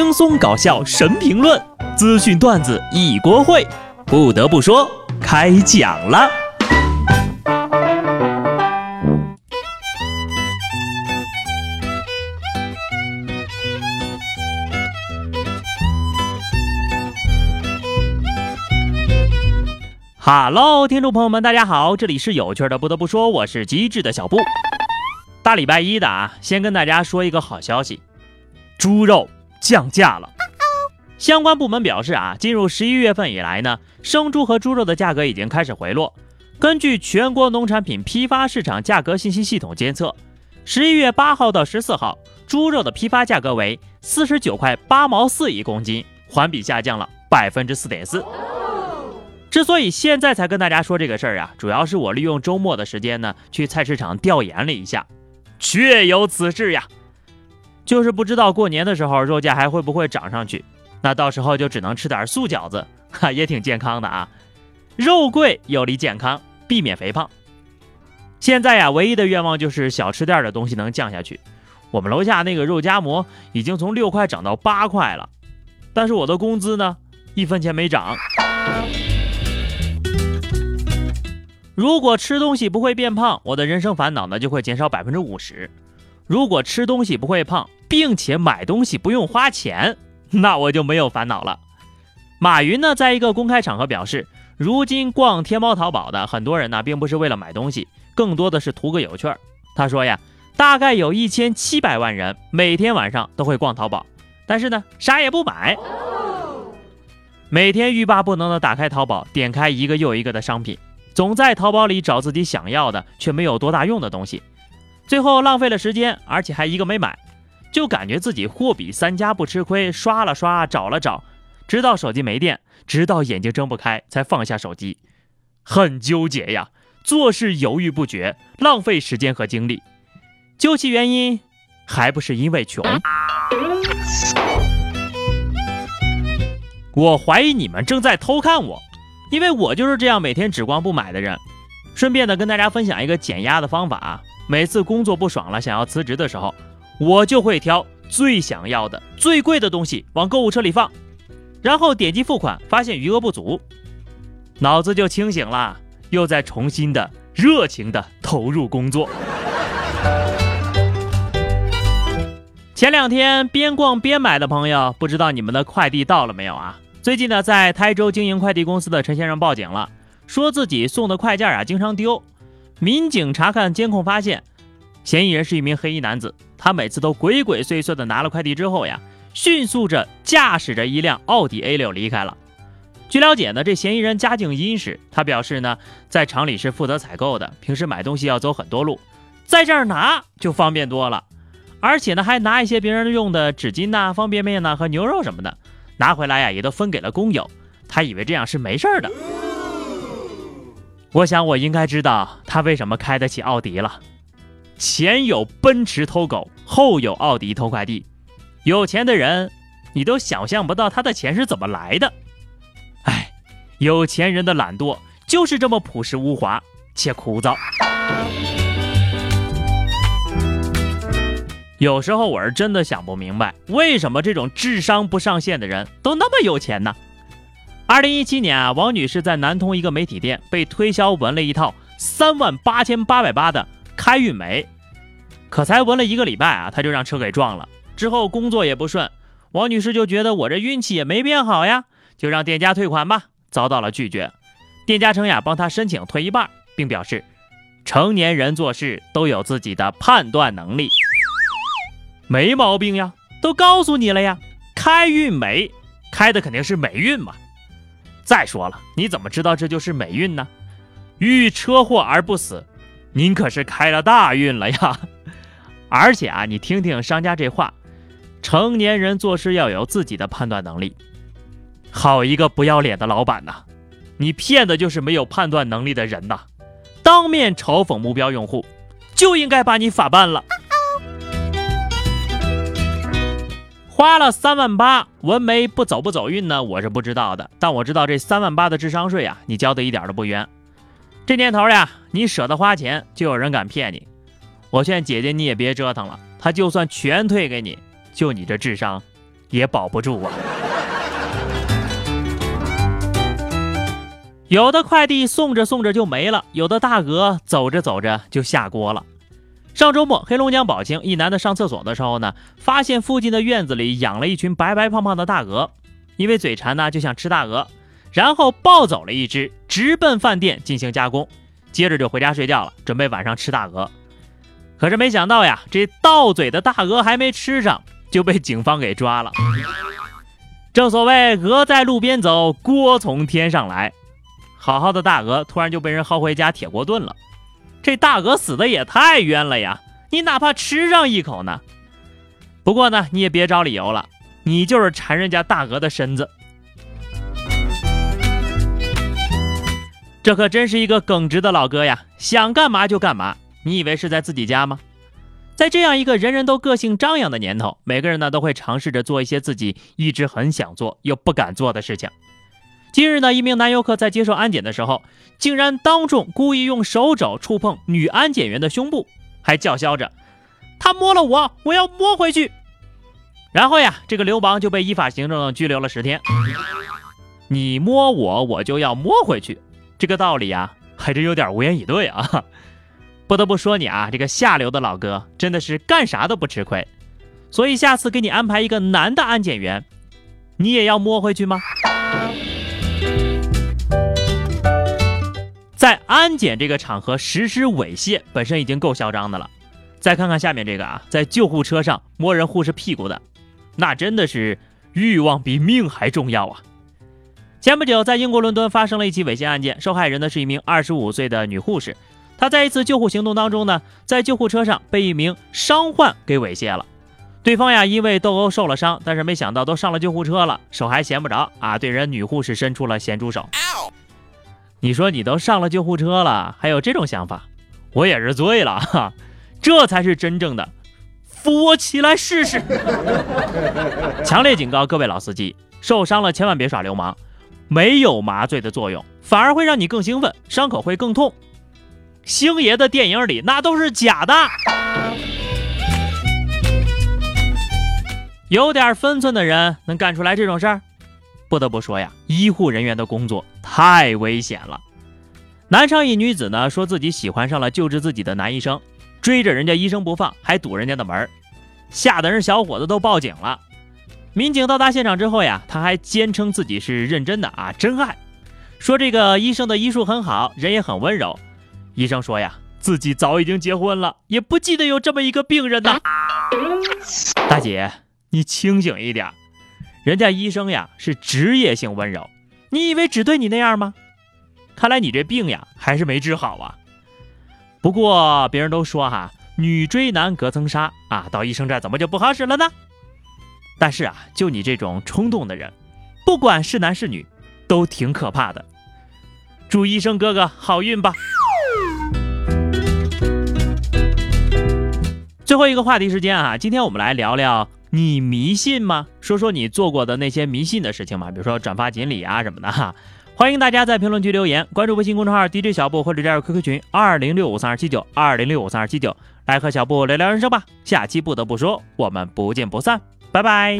轻松搞笑神评论，资讯段子一锅烩。不得不说，开讲了。哈喽，听众朋友们，大家好，这里是有趣的。不得不说，我是机智的小布。大礼拜一的啊，先跟大家说一个好消息，猪肉降价了。相关部门表示啊，进入十一月份以来呢，生猪和猪肉的价格已经开始回落。根据全国农产品批发市场价格信息系统监测，十一月八号到十四号，猪肉的批发价格为四十九块八毛四一公斤，环比下降了百分之四点四。之所以现在才跟大家说这个事儿啊，主要是我利用周末的时间呢，去菜市场调研了一下，确有此事呀。就是不知道过年的时候肉价还会不会涨上去，那到时候就只能吃点素饺子，哈，也挺健康的啊。肉贵有利健康，避免肥胖。现在呀，唯一的愿望就是小吃店的东西能降下去。我们楼下那个肉夹馍已经从六块涨到八块了，但是我的工资呢，一分钱没涨。如果吃东西不会变胖，我的人生烦恼呢就会减少百分之五十。如果吃东西不会胖，并且买东西不用花钱，那我就没有烦恼了。马云呢，在一个公开场合表示，如今逛天猫淘宝的很多人呢，并不是为了买东西，更多的是图个有趣儿。他说呀，大概有一千七百万人每天晚上都会逛淘宝，但是呢，啥也不买，每天欲罢不能的打开淘宝，点开一个又一个的商品。总在淘宝里找自己想要的却没有多大用的东西，最后浪费了时间，而且还一个没买，就感觉自己货比三家不吃亏，刷了刷，找了找，直到手机没电，直到眼睛睁不开才放下手机，很纠结呀，做事犹豫不决，浪费时间和精力，究其原因，还不是因为穷。我怀疑你们正在偷看我。因为我就是这样每天只逛不买的人，顺便呢跟大家分享一个减压的方法。每次工作不爽了，想要辞职的时候，我就会挑最想要的、最贵的东西往购物车里放，然后点击付款，发现余额不足，脑子就清醒了，又在重新的热情的投入工作。前两天边逛边买的朋友，不知道你们的快递到了没有啊？最近呢，在台州经营快递公司的陈先生报警了，说自己送的快件啊经常丢。民警查看监控发现，嫌疑人是一名黑衣男子。他每次都鬼鬼祟祟的拿了快递之后呀，迅速着驾驶着一辆奥迪 A 六离开了。据了解呢，这嫌疑人家境殷实。他表示呢，在厂里是负责采购的，平时买东西要走很多路，在这儿拿就方便多了。而且呢，还拿一些别人用的纸巾呐、方便面呐和牛肉什么的。拿回来呀，也都分给了工友。他以为这样是没事儿的。我想我应该知道他为什么开得起奥迪了。前有奔驰偷狗，后有奥迪偷快递。有钱的人，你都想象不到他的钱是怎么来的。哎，有钱人的懒惰就是这么朴实无华且枯燥。有时候我是真的想不明白，为什么这种智商不上线的人都那么有钱呢？二零一七年啊，王女士在南通一个媒体店被推销纹了一套三万八千八百八的开运眉，可才纹了一个礼拜啊，她就让车给撞了。之后工作也不顺，王女士就觉得我这运气也没变好呀，就让店家退款吧，遭到了拒绝。店家称呀，帮她申请退一半，并表示成年人做事都有自己的判断能力。没毛病呀，都告诉你了呀，开运美，开的肯定是霉运嘛。再说了，你怎么知道这就是美运呢？遇车祸而不死，您可是开了大运了呀。而且啊，你听听商家这话，成年人做事要有自己的判断能力。好一个不要脸的老板呐！你骗的就是没有判断能力的人呐！当面嘲讽目标用户，就应该把你法办了。花了三万八，纹眉不走不走运呢？我是不知道的，但我知道这三万八的智商税啊，你交的一点都不冤。这年头呀，你舍得花钱，就有人敢骗你。我劝姐姐你也别折腾了，他就算全退给你，就你这智商，也保不住啊。有的快递送着送着就没了，有的大鹅走着走着就下锅了。上周末，黑龙江宝清一男的上厕所的时候呢，发现附近的院子里养了一群白白胖胖的大鹅，因为嘴馋呢，就想吃大鹅，然后抱走了一只，直奔饭店进行加工，接着就回家睡觉了，准备晚上吃大鹅。可是没想到呀，这到嘴的大鹅还没吃上，就被警方给抓了。正所谓鹅在路边走，锅从天上来，好好的大鹅突然就被人薅回家铁锅炖了。这大鹅死的也太冤了呀！你哪怕吃上一口呢？不过呢，你也别找理由了，你就是馋人家大鹅的身子。这可真是一个耿直的老哥呀，想干嘛就干嘛。你以为是在自己家吗？在这样一个人人都个性张扬的年头，每个人呢都会尝试着做一些自己一直很想做又不敢做的事情。今日呢，一名男游客在接受安检的时候，竟然当众故意用手肘触碰女安检员的胸部，还叫嚣着：“他摸了我，我要摸回去。”然后呀，这个流氓就被依法行政拘留了十天。你摸我，我就要摸回去，这个道理呀，还真有点无言以对啊！不得不说你啊，这个下流的老哥真的是干啥都不吃亏。所以下次给你安排一个男的安检员，你也要摸回去吗？在安检这个场合实施猥亵，本身已经够嚣张的了。再看看下面这个啊，在救护车上摸人护士屁股的，那真的是欲望比命还重要啊！前不久，在英国伦敦发生了一起猥亵案件，受害人呢是一名二十五岁的女护士，她在一次救护行动当中呢，在救护车上被一名伤患给猥亵了。对方呀，因为斗殴受了伤，但是没想到都上了救护车了，手还闲不着啊，对人女护士伸出了咸猪手。你说你都上了救护车了，还有这种想法，我也是醉了哈！这才是真正的，扶我起来试试！强烈警告各位老司机，受伤了千万别耍流氓，没有麻醉的作用，反而会让你更兴奋，伤口会更痛。星爷的电影里那都是假的。有点分寸的人能干出来这种事儿？不得不说呀，医护人员的工作太危险了。南昌一女子呢，说自己喜欢上了救治自己的男医生，追着人家医生不放，还堵人家的门，吓得人小伙子都报警了。民警到达现场之后呀，他还坚称自己是认真的啊，真爱。说这个医生的医术很好，人也很温柔。医生说呀，自己早已经结婚了，也不记得有这么一个病人呢。大姐，你清醒一点。人家医生呀是职业性温柔，你以为只对你那样吗？看来你这病呀还是没治好啊。不过别人都说哈，女追男隔层纱啊，到医生这怎么就不好使了呢？但是啊，就你这种冲动的人，不管是男是女，都挺可怕的。祝医生哥哥好运吧。最后一个话题时间啊，今天我们来聊聊。你迷信吗？说说你做过的那些迷信的事情嘛，比如说转发锦鲤啊什么的哈。欢迎大家在评论区留言，关注微信公众号 DJ 小布或者加入 QQ 群二零六五三二七九二零六五三二七九，来和小布聊聊人生吧。下期不得不说，我们不见不散，拜拜。